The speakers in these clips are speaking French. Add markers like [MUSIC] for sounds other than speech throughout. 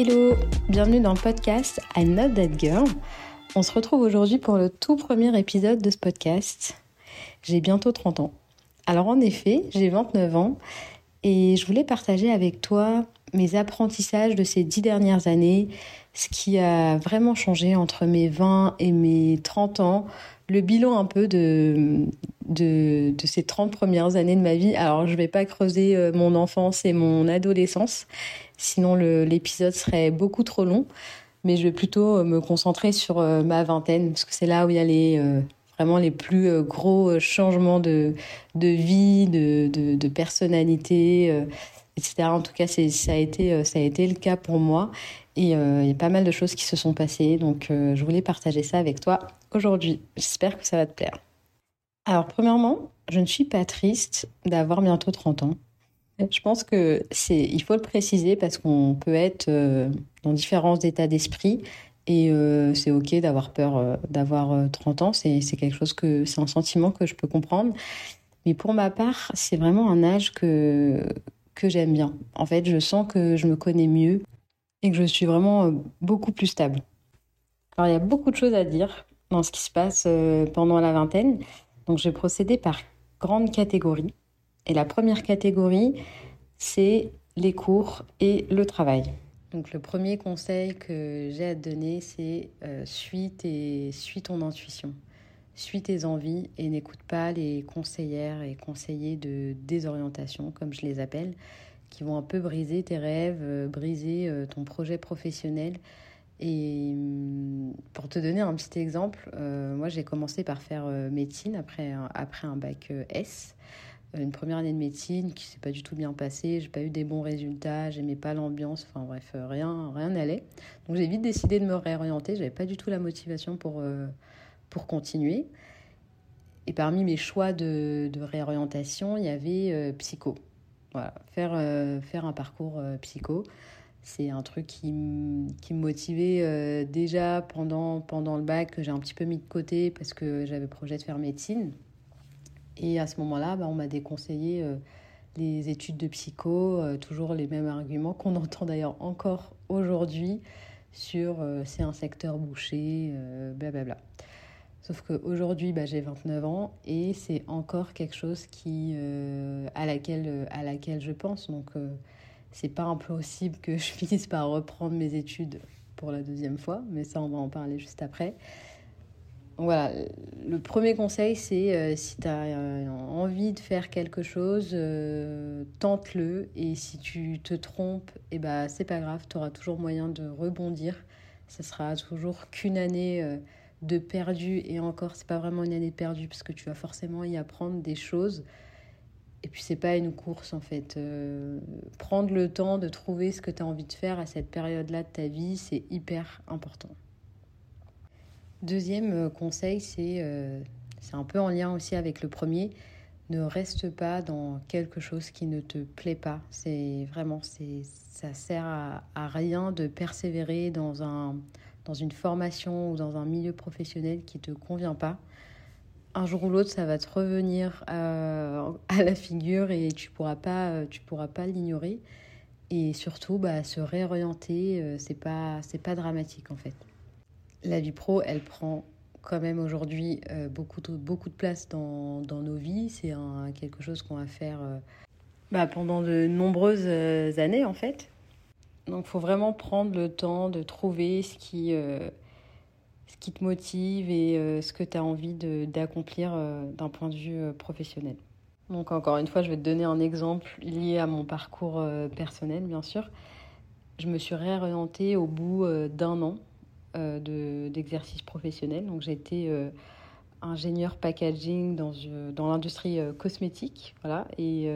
Hello, bienvenue dans le podcast I'm Not That Girl. On se retrouve aujourd'hui pour le tout premier épisode de ce podcast. J'ai bientôt 30 ans. Alors en effet, j'ai 29 ans et je voulais partager avec toi mes apprentissages de ces dix dernières années, ce qui a vraiment changé entre mes 20 et mes 30 ans, le bilan un peu de, de, ces 30 premières années de ma vie. Alors, je vais pas creuser euh, mon enfance et mon adolescence, sinon l'épisode serait beaucoup trop long. Mais je vais plutôt euh, me concentrer sur euh, ma vingtaine, parce que c'est là où il y a les, vraiment les plus gros changements de, de vie, de, de personnalité, etc. En tout cas, ça a, été, ça a été le cas pour moi. Et il y a pas mal de choses qui se sont passées, donc je voulais partager ça avec toi aujourd'hui. J'espère que ça va te plaire. Alors, premièrement, je ne suis pas triste d'avoir bientôt 30 ans. Je pense que c'est, il faut le préciser parce qu'on peut être euh, dans différents états d'esprit et euh, c'est ok d'avoir peur euh, d'avoir 30 ans. C'est quelque chose que, c'est un sentiment que je peux comprendre. Mais pour ma part, c'est vraiment un âge que, que j'aime bien. En fait, je sens que je me connais mieux et que je suis vraiment beaucoup plus stable. Alors, il y a beaucoup de choses à dire dans ce qui se passe euh, pendant la vingtaine. Donc, je vais procéder par grandes catégories. Et la première catégorie, c'est les cours et le travail. Donc, le premier conseil que j'ai à te donner, c'est euh, suis, suis ton intuition. Suis tes envies et n'écoute pas les conseillères et conseillers de désorientation, comme je les appelle, qui vont un peu briser tes rêves, euh, briser ton projet professionnel et hum, pour te donner un petit exemple, euh, moi j'ai commencé par faire euh, médecine après, après un bac euh, S. Une première année de médecine qui s'est pas du tout bien passée, j'ai pas eu des bons résultats, j'aimais pas l'ambiance, enfin bref, rien rien n'allait. Donc j'ai vite décidé de me réorienter, j'avais pas du tout la motivation pour, pour continuer. Et parmi mes choix de, réorientation, il y avait psycho. Voilà, faire, faire un parcours psycho. C'est un truc qui, qui me motivait euh, déjà pendant, pendant le bac, que j'ai un petit peu mis de côté parce que j'avais projet de faire médecine. Et à ce moment-là, bah, on m'a déconseillé euh, les études de psycho, euh, toujours les mêmes arguments qu'on [LAUGHS] entend d'ailleurs encore aujourd'hui sur c'est un secteur bouché, blablabla. Sauf qu'aujourd'hui, bah, j'ai 29 ans et c'est encore quelque chose qui, à, laquelle, à laquelle je pense. Donc, c'est pas impossible que je [LAUGHS] finisse par reprendre mes études pour la deuxième fois, mais ça, on va en parler juste après. Voilà, le premier conseil, c'est euh, si tu as euh, envie de faire quelque chose, euh, tente-le. Et si tu te trompes, et eh ben, c'est pas grave, tu auras toujours moyen de rebondir. Ce sera toujours qu'une année de perdu. Et encore, c'est pas vraiment une année perdue, parce que tu vas forcément y apprendre des choses. Et puis c'est pas une course en fait. Euh, prendre le temps de trouver ce que tu as envie de faire à cette période-là de ta vie, c'est hyper important. Deuxième euh, conseil, c'est euh, c'est un peu en lien aussi avec le premier. Ne reste pas dans quelque chose qui ne te plaît pas. C'est vraiment, c'est ça sert à, rien de persévérer dans un dans une formation ou dans un milieu professionnel qui te convient pas un jour ou l'autre, ça va te revenir euh, à la figure et tu pourras pas, pourras pas l'ignorer. Et surtout, bah, se réorienter, euh, c'est pas, pas dramatique en fait. La vie pro, elle prend quand même aujourd'hui euh, beaucoup, de, beaucoup de place dans, dans nos vies. C'est quelque chose qu'on va faire bah, pendant de nombreuses années en fait. Donc, il faut vraiment prendre le temps de trouver ce qui qui te motive et euh, ce que tu as envie d'accomplir euh, d'un point de vue euh, professionnel. Donc encore une fois, je vais te donner un exemple lié à mon parcours personnel, bien sûr. Je me suis réorientée au bout d'un an d'exercice professionnel. Donc j'ai été ingénieur packaging dans, dans l'industrie cosmétique. Voilà. Et,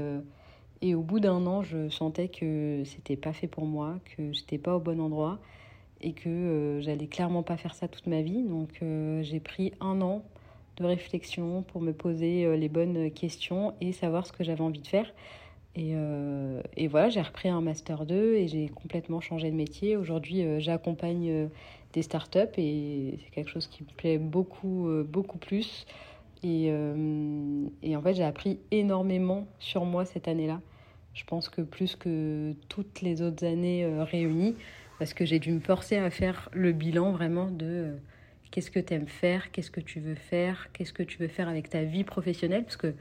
et au bout d'un an, je sentais que c'était pas fait pour moi, que j'étais pas au bon endroit et que euh, j'allais clairement pas faire ça toute ma vie. Donc euh, j'ai pris un an de réflexion pour me poser euh, les bonnes questions et savoir ce que j'avais envie de faire. Et, et voilà, j'ai repris un master 2 et j'ai complètement changé de métier. Aujourd'hui, j'accompagne des startups et c'est quelque chose qui me plaît beaucoup, beaucoup plus. Et en fait, j'ai appris énormément sur moi cette année-là. Je pense que plus que toutes les autres années réunies, parce que j'ai dû me forcer à faire le bilan vraiment de euh, qu'est-ce que tu aimes faire, qu'est-ce que tu veux faire, qu'est-ce que tu veux faire avec ta vie professionnelle, parce que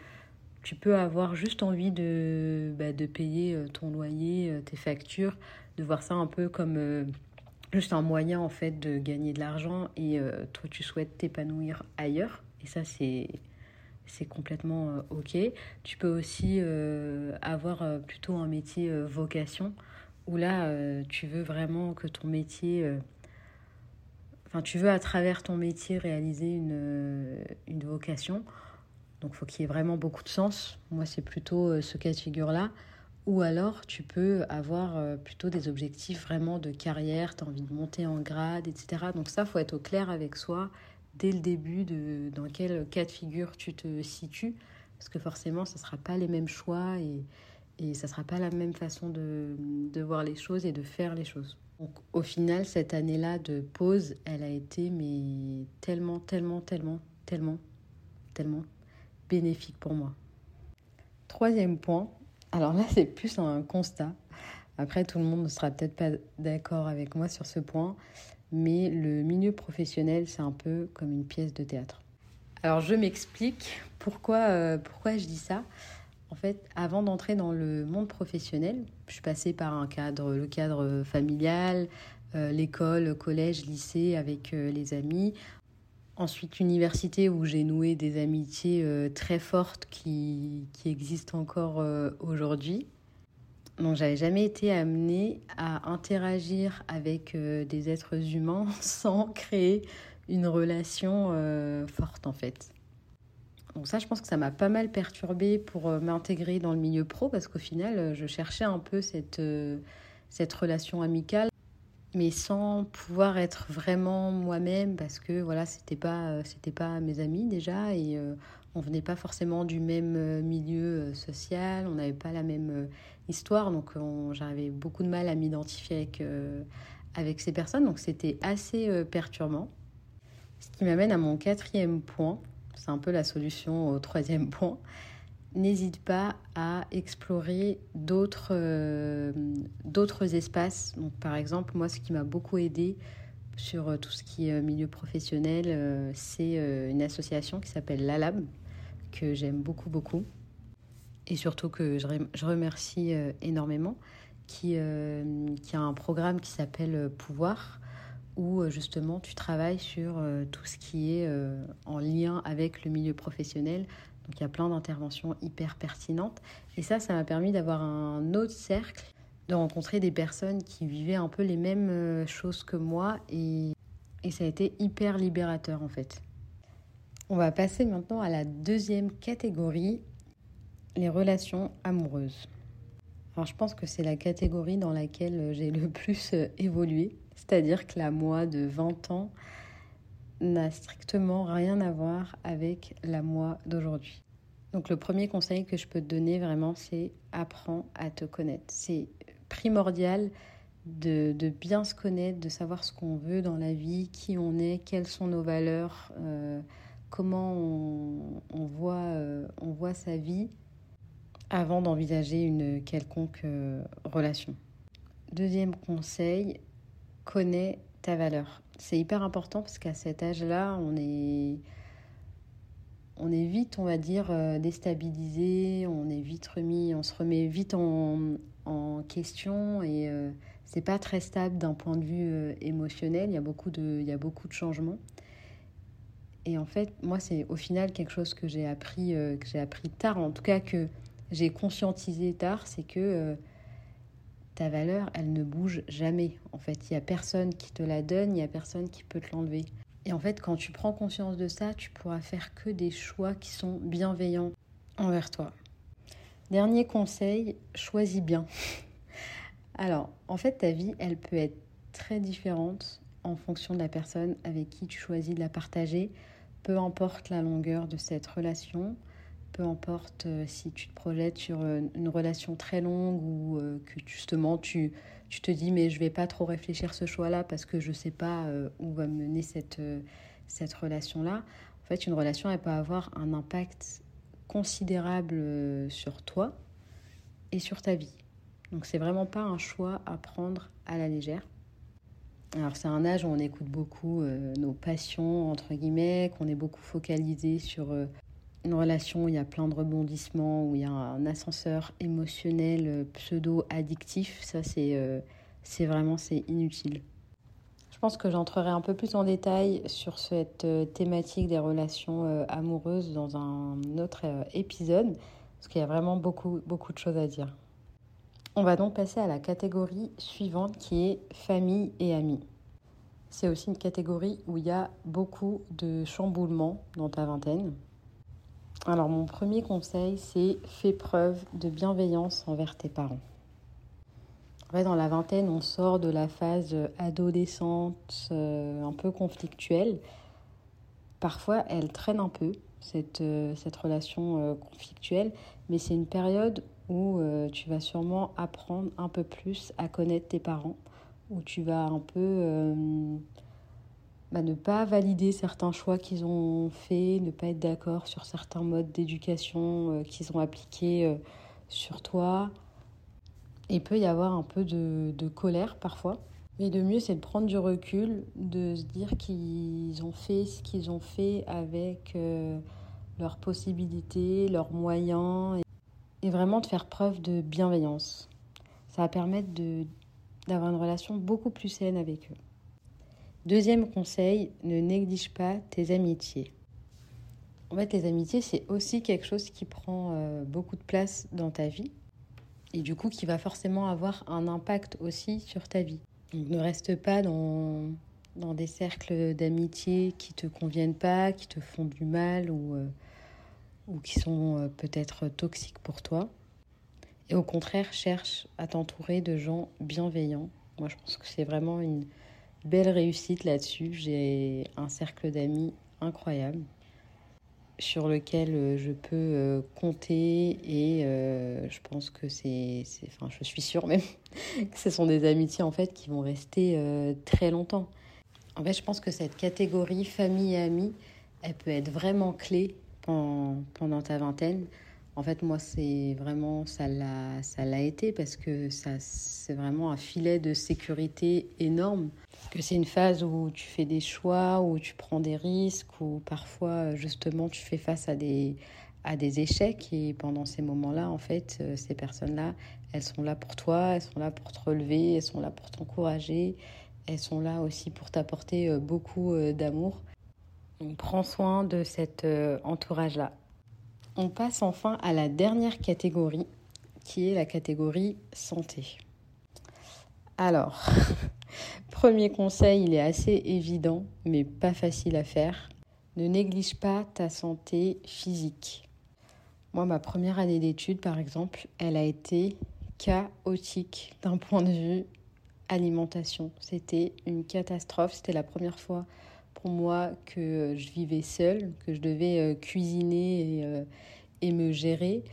tu peux avoir juste envie de, bah, de payer euh, ton loyer, tes factures, de voir ça un peu comme juste un moyen en fait de gagner de l'argent et toi tu souhaites t'épanouir ailleurs. Et ça c'est c'est complètement euh, ok. Tu peux aussi euh, avoir euh, plutôt un métier vocation où là tu veux vraiment que ton métier, enfin tu veux à travers ton métier réaliser une, une vocation. Donc faut qu'il y ait vraiment beaucoup de sens. Moi c'est plutôt ce cas de figure là. Ou alors tu peux avoir plutôt des objectifs vraiment de carrière, tu as envie de monter en grade, etc. Donc ça, faut être au clair avec soi dès le début de dans quel cas de figure tu te situes, parce que forcément, ce ne sera pas les mêmes choix et, et ça ne sera pas la même façon de, de, voir les choses et de faire les choses. Donc, au final, cette année-là de pause, elle a été mais tellement, tellement, tellement, tellement, tellement bénéfique pour moi. Troisième point, alors là, c'est plus un constat. Après, tout le monde ne sera peut-être pas d'accord avec moi sur ce point, mais le milieu professionnel, c'est un peu comme une pièce de théâtre. Alors je m'explique pourquoi, euh, pourquoi je dis ça? En fait, avant d'entrer dans le monde professionnel, je suis passée par un cadre, le cadre familial, euh, l'école, collège, lycée avec euh, les amis. Ensuite, université où j'ai noué des amitiés très fortes qui, qui existent encore aujourd'hui. Donc j'avais jamais été amenée à interagir avec euh, des êtres humains [LAUGHS] sans créer une relation euh, forte en fait. Donc ça, je pense que ça m'a pas mal perturbée pour euh, m'intégrer dans le milieu pro parce qu'au final, je cherchais un peu cette, cette relation amicale, mais sans pouvoir être vraiment moi-même parce que voilà, c'était pas c'était pas mes amis déjà et on venait pas forcément du même milieu social, on n'avait pas la même histoire, donc j'avais beaucoup de mal à m'identifier avec, avec ces personnes, donc c'était assez perturbant. Ce qui m'amène à mon quatrième point, c'est un peu la solution au troisième [LAUGHS] point. N'hésite pas à explorer d'autres d'autres espaces. Donc, par exemple, moi, ce qui m'a beaucoup aidé sur tout ce qui est milieu professionnel, c'est une association qui s'appelle LALAB, que j'aime beaucoup, beaucoup. Et surtout que je, remercie euh, énormément, qui, euh, qui a un programme qui s'appelle euh, Pouvoir, où justement tu travailles sur tout ce qui est en lien avec le milieu professionnel. Donc il y a plein d'interventions hyper pertinentes. Et ça, ça m'a permis d'avoir un autre cercle, de rencontrer des personnes qui vivaient un peu les mêmes choses que moi. Et, et ça a été hyper libérateur en fait. On va passer maintenant à la deuxième catégorie, les relations amoureuses. Alors je pense que c'est la catégorie dans laquelle j'ai le plus euh, évolué, c'est-à-dire que la moi de 20 ans n'a strictement rien à voir avec la moi d'aujourd'hui. Donc le premier conseil que je peux te donner vraiment, c'est apprends à te connaître. C'est primordial de, bien se connaître, de savoir ce qu'on veut dans la vie, qui on est, quelles sont nos valeurs. Euh, comment euh, on voit sa vie avant d'envisager une quelconque euh, relation. Deuxième conseil, connais ta valeur. C'est hyper important parce qu'à cet âge-là, on est, on est vite, on va dire, euh, déstabilisé, on est vite remis, on se remet vite en, question et c'est pas très stable d'un point de vue émotionnel. Il y a beaucoup de, il y a beaucoup de changements. Et en fait, moi, c'est au final quelque chose que j'ai appris, euh, que j'ai appris tard, en tout cas que j'ai conscientisé tard, c'est que euh, ta valeur, elle ne bouge jamais. En fait, il y a personne qui te la donne, il y a personne qui peut te l'enlever. Et en fait, quand tu prends conscience de ça, tu pourras faire que des choix qui sont bienveillants envers toi. Dernier conseil, choisis bien. [LAUGHS] Alors, en fait, ta vie, elle peut être très différente en fonction de la personne avec qui tu choisis de la partager, peu importe la longueur de cette relation, peu importe euh, si tu te projettes sur euh, une relation très longue ou euh, que justement tu, tu te dis mais je vais pas trop réfléchir ce choix-là parce que je sais pas où va mener cette, cette relation-là. En fait, une relation, elle peut avoir un impact considérable sur toi et sur ta vie. Donc c'est vraiment pas un choix à prendre à la légère. Alors c'est un âge où on écoute beaucoup nos passions, entre guillemets, qu'on est beaucoup focalisé sur une relation où il y a plein de rebondissements, où il y a un ascenseur émotionnel pseudo-addictif. Ça c'est c'est vraiment c'est inutile. Je pense que j'entrerai un peu plus en détail sur cette euh, thématique des relations euh, amoureuses dans un autre euh, épisode, parce qu'il y a vraiment beaucoup, beaucoup de choses à dire. On va donc passer à la catégorie suivante qui est famille et amis. C'est aussi une catégorie où il y a beaucoup de chamboulements dans ta vingtaine. Alors mon premier conseil, c'est fais preuve de bienveillance envers tes parents dans la vingtaine, on sort de la phase adolescente euh, un peu conflictuelle. Parfois, elle traîne un peu, cette, euh, cette relation euh, conflictuelle, mais c'est une période où tu vas sûrement apprendre un peu plus à connaître tes parents, où tu vas un peu bah, ne pas valider certains choix qu'ils ont faits, ne pas être d'accord sur certains modes d'éducation qu'ils ont appliqués sur toi. Il peut y avoir un peu de, colère parfois. Mais le mieux, c'est de prendre du recul, de se dire qu'ils ont fait ce qu'ils ont fait avec euh, leurs possibilités, leurs moyens, et, vraiment de faire preuve de bienveillance. Ça va permettre d'avoir une relation beaucoup plus saine avec eux. Deuxième conseil, ne néglige pas tes amitiés. En fait, les amitiés, c'est aussi quelque chose qui prend euh, beaucoup de place dans ta vie et du coup qui va forcément avoir un impact aussi sur ta vie. Donc ne reste pas dans, dans des cercles d'amitié qui te conviennent pas, qui te font du mal ou, euh, ou qui sont euh, peut-être toxiques pour toi. Et au contraire, cherche à t'entourer de gens bienveillants. Moi, je pense que c'est vraiment une belle réussite là-dessus. J'ai un cercle d'amis incroyable sur lequel euh, je peux euh, compter et euh, je pense que c'est, enfin je suis sûre même [LAUGHS] que ce sont des amitiés en fait qui vont rester très longtemps. En fait, je pense que cette catégorie famille et amis, elle peut être vraiment clé pendant, ta vingtaine en fait, moi, c'est vraiment, ça l'a, ça l'a été parce que ça, c'est vraiment un filet de sécurité énorme. Que c'est une phase où tu fais des choix, où tu prends des risques, où parfois, justement, tu fais face à des, à des échecs. Et pendant ces moments-là, en fait, euh, ces personnes-là, elles sont là pour toi, elles sont là pour te relever, elles sont là pour t'encourager, elles sont là aussi pour t'apporter euh, beaucoup euh, d'amour. Prends soin de cet entourage-là. On passe enfin à la dernière catégorie, qui est la catégorie santé. Alors, [LAUGHS] premier conseil, il est assez évident, mais pas facile à faire. Ne néglige pas ta santé physique. Moi, ma première année d'études, par exemple, elle a été chaotique d'un point de vue alimentation. C'était une catastrophe. C'était la première fois pour moi que je vivais seule, que je devais euh, cuisiner et, euh, et me gérer.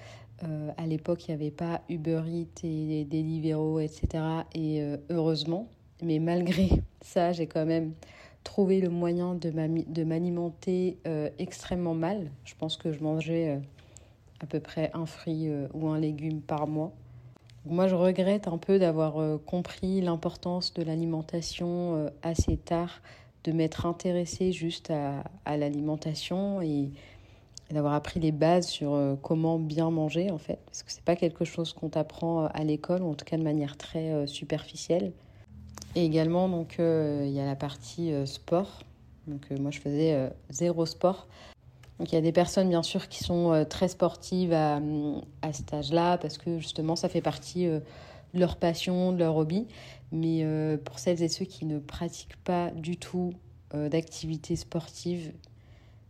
Euh, à l'époque, il n'y avait pas Uber Eats et Deliveroo, etc. Et heureusement, mais malgré ça, j'ai quand même trouvé le moyen de m'alimenter extrêmement mal. Je pense que je mangeais à peu près un fruit ou un légume par mois. Moi, je regrette un peu d'avoir compris l'importance de l'alimentation assez tard de m'être intéressée juste à, l'alimentation et, d'avoir appris les bases sur euh, comment bien manger en fait, parce que c'est pas quelque chose qu'on t'apprend euh, à l'école ou en tout cas de manière très euh, superficielle. Et également donc il y a la partie sport. Donc moi je faisais zéro sport. Donc il y a des personnes bien sûr qui sont très sportives à, à cet âge-là parce que justement ça fait partie de leur passion, de leur hobby. Mais euh, pour celles et ceux qui ne pratiquent pas du tout euh, d'activité sportive,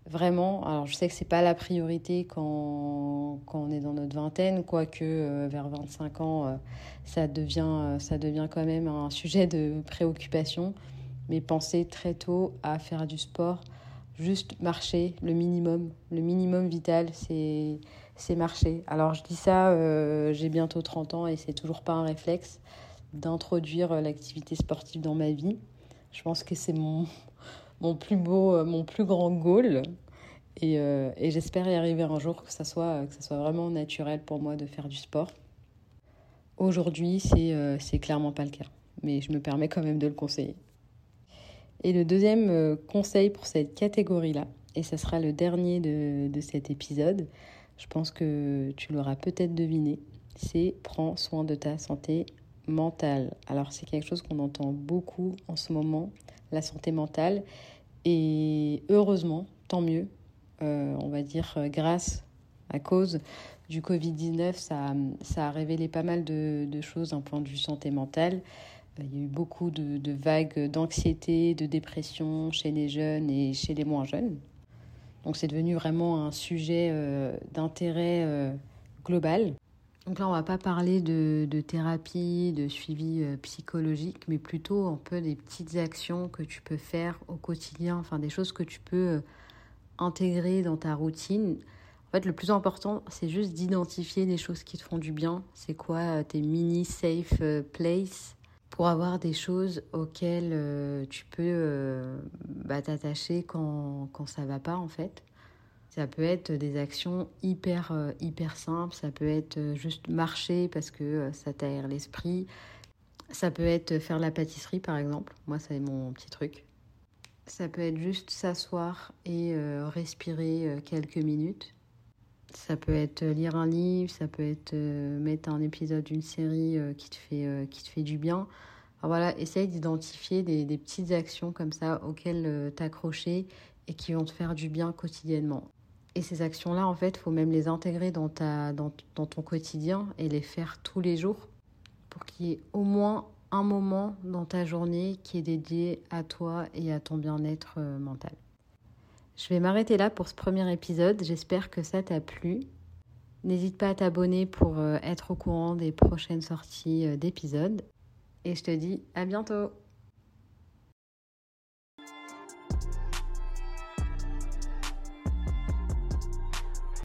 vraiment, alors je sais que c'est pas la priorité quand, quand, on est dans notre vingtaine, quoique euh, vers 25 ans, ça, devient, ça devient quand même un sujet de préoccupation. Mais pensez très tôt à faire du sport, juste marcher, le minimum, le minimum vital, c'est c'est marcher. Alors je dis ça, j'ai bientôt 30 ans et c'est toujours pas un réflexe d'introduire euh, l'activité sportive dans ma vie. Je pense que c'est mon, mon plus beau, euh, mon plus grand goal. Et, euh, et j'espère y arriver un jour, que ça, soit, ça vraiment naturel pour moi de faire du sport. Aujourd'hui, c'est euh, clairement pas le cas. Mais je me permets quand même de le conseiller. Et le deuxième conseil pour cette catégorie-là, et ce sera le dernier de, de cet épisode, je pense que tu l'auras peut-être deviné, c'est prends soin de ta santé mentale. Alors c'est quelque chose qu'on entend beaucoup en ce moment, la santé mentale. Et heureusement, tant mieux, euh, on va dire euh, grâce à cause du Covid-19, ça, ça, a révélé pas mal de, choses d'un point de vue santé mentale. Euh, il y a eu beaucoup de, vagues d'anxiété, de dépression chez les jeunes et chez les moins jeunes. Donc c'est devenu vraiment un sujet d'intérêt global. Donc là, on va pas parler de, thérapie, de suivi euh, psychologique, mais plutôt un peu des petites actions que tu peux faire au quotidien, enfin des choses que tu peux intégrer dans ta routine. En fait, le plus important, c'est juste d'identifier les choses qui te font du bien. C'est quoi tes mini safe place pour avoir des choses auxquelles euh, tu peux euh, bah, t'attacher quand, quand ça va pas en fait. Ça peut être des actions hyper, euh, hyper simples, ça peut être juste marcher parce que ça t'aère l'esprit, ça peut être faire la pâtisserie par exemple, moi c'est mon petit truc. Ça peut être juste s'asseoir et respirer quelques minutes. Ça peut être lire un livre, ça peut être euh, mettre un épisode d'une série euh, qui, te fait, euh, qui te fait du bien. Alors voilà, essaye d'identifier des, petites actions comme ça auxquelles t'accrocher et qui vont te faire du bien quotidiennement. Et ces actions-là, en fait, il faut même les intégrer dans, dans, ton quotidien et les faire tous les jours pour qu'il y ait au moins un moment dans ta journée qui est dédié à toi et à ton bien-être mental. Je vais m'arrêter là pour ce premier épisode. J'espère que ça t'a plu. N'hésite pas à t'abonner pour euh, être au courant des prochaines sorties euh, d'épisodes. Et je te dis à bientôt